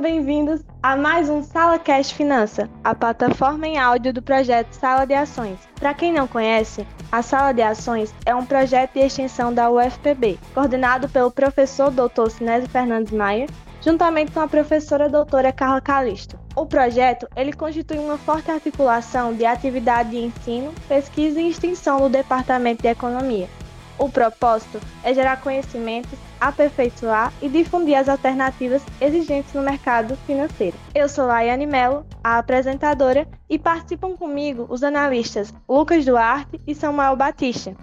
bem-vindos a mais um Sala Cash Finança, a plataforma em áudio do projeto Sala de Ações. Para quem não conhece, a Sala de Ações é um projeto de extensão da UFPB, coordenado pelo professor Dr. Sinésio Fernandes Maia, juntamente com a professora doutora Carla Calisto. O projeto ele constitui uma forte articulação de atividade de ensino, pesquisa e extensão do Departamento de Economia, o propósito é gerar conhecimentos, aperfeiçoar e difundir as alternativas existentes no mercado financeiro. Eu sou Laiane Mello, a apresentadora, e participam comigo os analistas Lucas Duarte e Samuel Batista.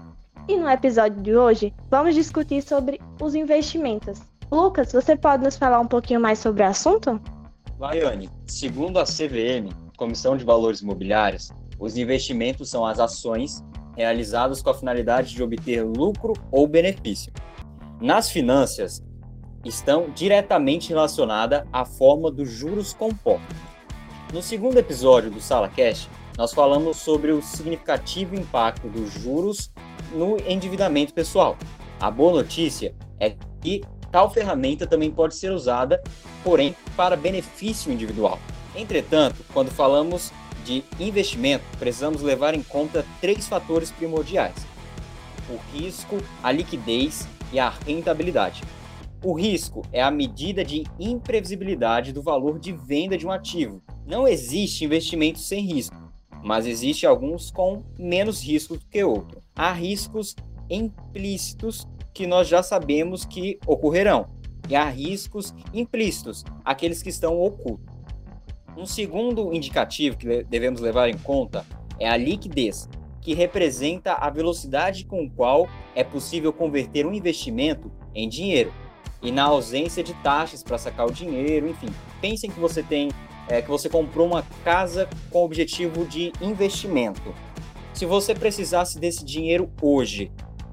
E no episódio de hoje, vamos discutir sobre os investimentos. Lucas, você pode nos falar um pouquinho mais sobre o assunto? Laiane, segundo a CVM, Comissão de Valores Imobiliários, os investimentos são as ações realizados com a finalidade de obter lucro ou benefício. Nas finanças, estão diretamente relacionadas à forma dos juros compostos. No segundo episódio do Sala Cash, nós falamos sobre o significativo impacto dos juros no endividamento pessoal. A boa notícia é que tal ferramenta também pode ser usada, porém, para benefício individual. Entretanto, quando falamos de investimento, precisamos levar em conta três fatores primordiais: o risco, a liquidez e a rentabilidade. O risco é a medida de imprevisibilidade do valor de venda de um ativo. Não existe investimento sem risco, mas existe alguns com menos risco do que outros. Há riscos implícitos que nós já sabemos que ocorrerão, e há riscos implícitos, aqueles que estão ocultos. Um segundo indicativo que devemos levar em conta é a liquidez, que representa a velocidade com qual é possível converter um investimento em dinheiro. E na ausência de taxas para sacar o dinheiro, enfim, pensem que você tem é, que você comprou uma casa com objetivo de investimento. Se você precisasse desse dinheiro hoje,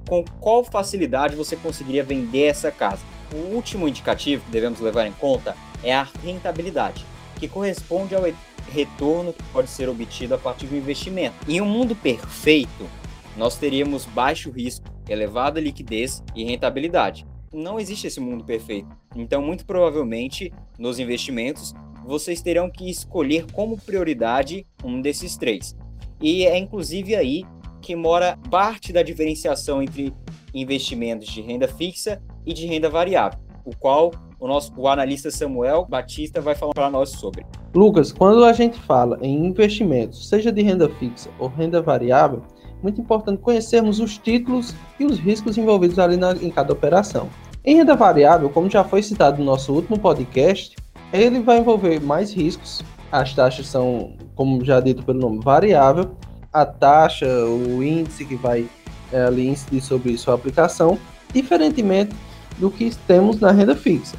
com qual facilidade você conseguiria vender essa casa? O último indicativo que devemos levar em conta é a rentabilidade que corresponde ao retorno que pode ser obtido a partir do investimento. Em um mundo perfeito, nós teríamos baixo risco, elevada liquidez e rentabilidade. Não existe esse mundo perfeito. Então, muito provavelmente, nos investimentos, vocês terão que escolher como prioridade um desses três. E é inclusive aí que mora parte da diferenciação entre investimentos de renda fixa e de renda variável, o qual o nosso o analista Samuel Batista vai falar para nós sobre. Lucas, quando a gente fala em investimentos, seja de renda fixa ou renda variável, muito importante conhecermos os títulos e os riscos envolvidos ali na, em cada operação. Em renda variável, como já foi citado no nosso último podcast, ele vai envolver mais riscos. As taxas são, como já dito pelo nome, variável. A taxa, o índice que vai é, ali incidir sobre sua aplicação, diferentemente do que temos na renda fixa.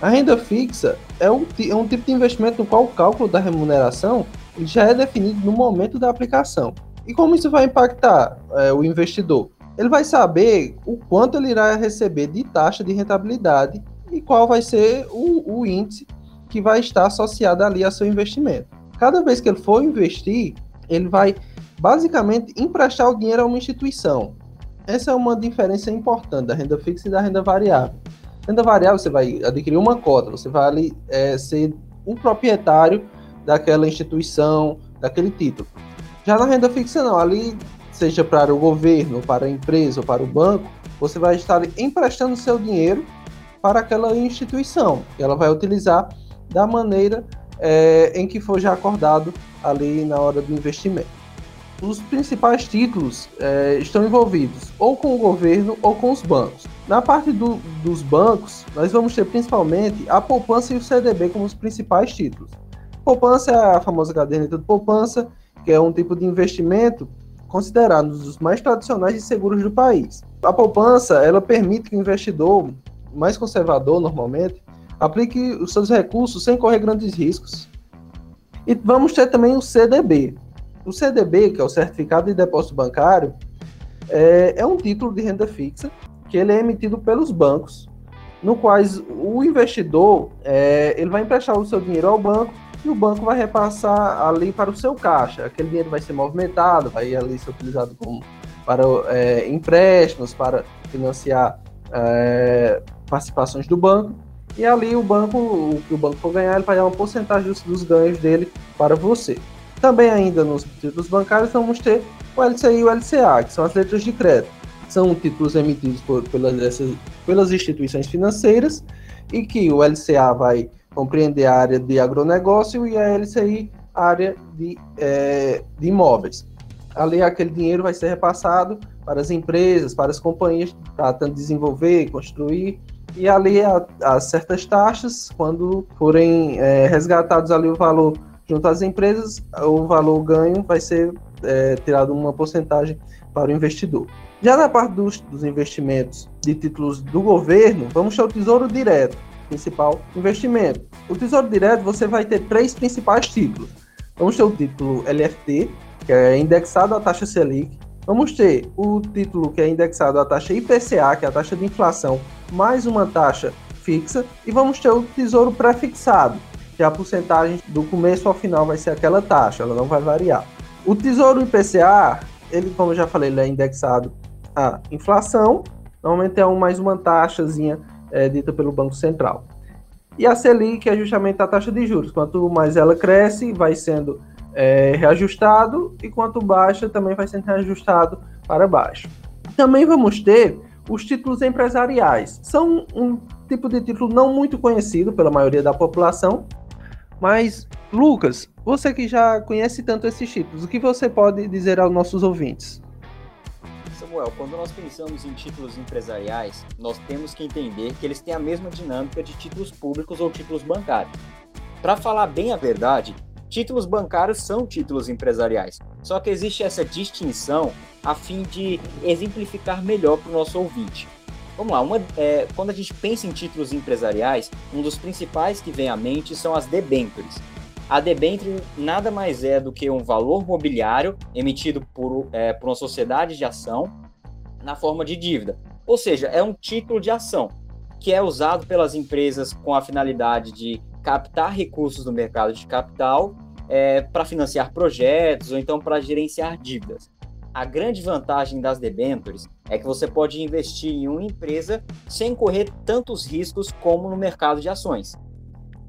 A renda fixa é um, é um tipo de investimento no qual o cálculo da remuneração já é definido no momento da aplicação. E como isso vai impactar é, o investidor? Ele vai saber o quanto ele irá receber de taxa de rentabilidade e qual vai ser o, o índice que vai estar associado ali a seu investimento. Cada vez que ele for investir, ele vai basicamente emprestar o dinheiro a uma instituição. Essa é uma diferença importante da renda fixa e da renda variável. Renda variável, você vai adquirir uma cota, você vai ali, é, ser o proprietário daquela instituição, daquele título. Já na renda fixa, não, ali, seja para o governo, para a empresa ou para o banco, você vai estar emprestando seu dinheiro para aquela instituição, que ela vai utilizar da maneira é, em que for já acordado ali na hora do investimento os principais títulos é, estão envolvidos ou com o governo ou com os bancos. Na parte do, dos bancos, nós vamos ter principalmente a poupança e o CDB como os principais títulos. Poupança é a famosa caderneta de poupança, que é um tipo de investimento considerado um dos mais tradicionais e seguros do país. A poupança, ela permite que o investidor mais conservador, normalmente, aplique os seus recursos sem correr grandes riscos. E vamos ter também o CDB, o CDB, que é o Certificado de Depósito Bancário, é, é um título de renda fixa que ele é emitido pelos bancos, no quais o investidor é, ele vai emprestar o seu dinheiro ao banco e o banco vai repassar ali para o seu caixa. Aquele dinheiro vai ser movimentado, vai ali ser utilizado como, para é, empréstimos, para financiar é, participações do banco. e ali o banco, o que o banco for ganhar, ele vai dar uma porcentagem dos, dos ganhos dele para você. Também ainda nos títulos bancários vamos ter o LCI e o LCA, que são as letras de crédito. São títulos emitidos por, pelas, essas, pelas instituições financeiras e que o LCA vai compreender a área de agronegócio e a LCI a área de, é, de imóveis. Ali aquele dinheiro vai ser repassado para as empresas, para as companhias tratando de desenvolver, construir e ali a certas taxas, quando forem é, resgatados ali o valor junto às empresas, o valor ganho vai ser é, tirado uma porcentagem para o investidor. Já na parte dos, dos investimentos de títulos do governo, vamos ter o Tesouro Direto, principal investimento. O Tesouro Direto você vai ter três principais títulos. Vamos ter o título LFT, que é indexado à taxa Selic. Vamos ter o título que é indexado à taxa IPCA, que é a taxa de inflação, mais uma taxa fixa. E vamos ter o Tesouro Prefixado, que a porcentagem do começo ao final vai ser aquela taxa, ela não vai variar. O Tesouro IPCA, ele, como eu já falei, ele é indexado à inflação, normalmente é um, mais uma taxazinha é, dita pelo Banco Central. E a Selic é justamente a taxa de juros. Quanto mais ela cresce, vai sendo é, reajustado, e quanto baixa, também vai sendo reajustado para baixo. Também vamos ter os títulos empresariais. São um tipo de título não muito conhecido pela maioria da população, mas, Lucas, você que já conhece tanto esses títulos, o que você pode dizer aos nossos ouvintes? Samuel, quando nós pensamos em títulos empresariais, nós temos que entender que eles têm a mesma dinâmica de títulos públicos ou títulos bancários. Para falar bem a verdade, títulos bancários são títulos empresariais. Só que existe essa distinção a fim de exemplificar melhor para o nosso ouvinte. Vamos lá, uma, é, quando a gente pensa em títulos empresariais, um dos principais que vem à mente são as debêntures. A debenture nada mais é do que um valor mobiliário emitido por, é, por uma sociedade de ação na forma de dívida. Ou seja, é um título de ação que é usado pelas empresas com a finalidade de captar recursos do mercado de capital é, para financiar projetos ou então para gerenciar dívidas. A grande vantagem das debêntures é que você pode investir em uma empresa sem correr tantos riscos como no mercado de ações.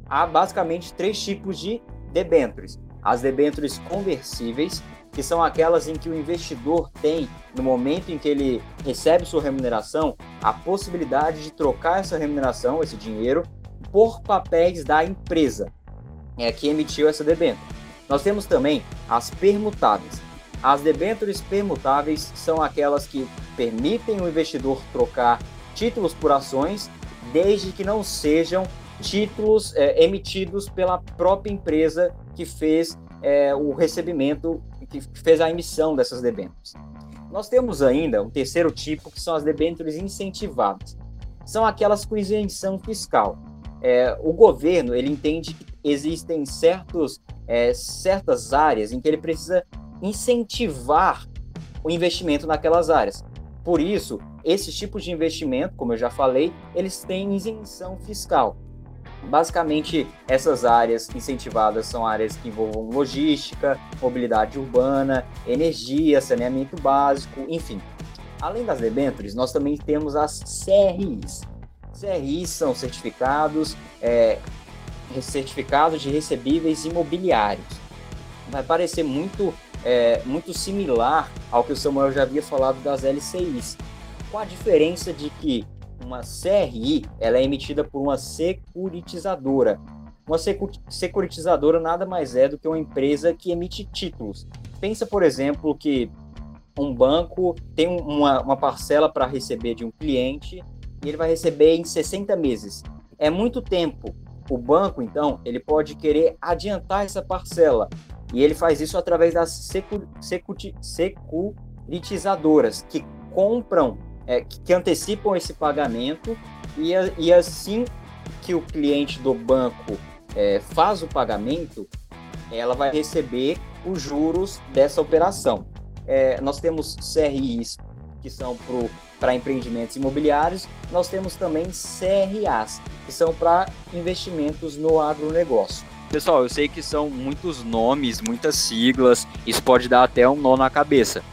Há basicamente três tipos de debêntures: as debêntures conversíveis, que são aquelas em que o investidor tem, no momento em que ele recebe sua remuneração, a possibilidade de trocar essa remuneração, esse dinheiro, por papéis da empresa é, que emitiu essa debênture. Nós temos também as permutáveis as debêntures permutáveis são aquelas que permitem o investidor trocar títulos por ações, desde que não sejam títulos é, emitidos pela própria empresa que fez é, o recebimento, que fez a emissão dessas debêntures. Nós temos ainda um terceiro tipo, que são as debêntures incentivadas. São aquelas com isenção fiscal. É, o governo ele entende que existem certos, é, certas áreas em que ele precisa incentivar o investimento naquelas áreas. Por isso, esses tipos de investimento, como eu já falei, eles têm isenção fiscal. Basicamente, essas áreas incentivadas são áreas que envolvam logística, mobilidade urbana, energia, saneamento básico, enfim. Além das debêntures, nós também temos as CRIs. CRIs são certificados, é, certificados de recebíveis imobiliários. Vai parecer muito é, muito similar ao que o Samuel já havia falado das LCIs, com a diferença de que uma CRI ela é emitida por uma securitizadora. Uma securitizadora nada mais é do que uma empresa que emite títulos. Pensa, por exemplo, que um banco tem uma, uma parcela para receber de um cliente e ele vai receber em 60 meses. É muito tempo. O banco, então, ele pode querer adiantar essa parcela e ele faz isso através das secu, secu, securitizadoras, que compram, é, que antecipam esse pagamento, e, e assim que o cliente do banco é, faz o pagamento, ela vai receber os juros dessa operação. É, nós temos CRIs que são para empreendimentos imobiliários, nós temos também CRAs, que são para investimentos no agronegócio. Pessoal, eu sei que são muitos nomes, muitas siglas, isso pode dar até um nó na cabeça.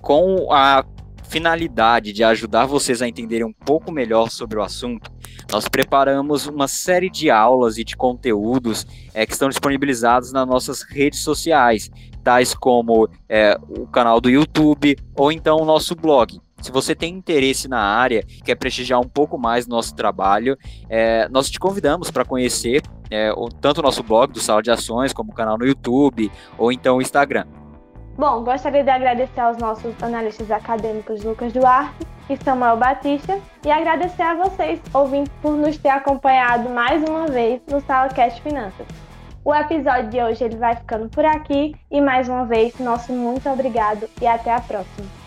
Com a finalidade de ajudar vocês a entenderem um pouco melhor sobre o assunto, nós preparamos uma série de aulas e de conteúdos é, que estão disponibilizados nas nossas redes sociais, tais como é, o canal do YouTube ou então o nosso blog. Se você tem interesse na área, quer prestigiar um pouco mais nosso trabalho, é, nós te convidamos para conhecer é, tanto o nosso blog do Sala de Ações, como o canal no YouTube, ou então o Instagram. Bom, gostaria de agradecer aos nossos analistas acadêmicos Lucas Duarte e Samuel Batista e agradecer a vocês, ouvintes, por nos ter acompanhado mais uma vez no Sala Cast Finanças. O episódio de hoje ele vai ficando por aqui e mais uma vez, nosso muito obrigado e até a próxima.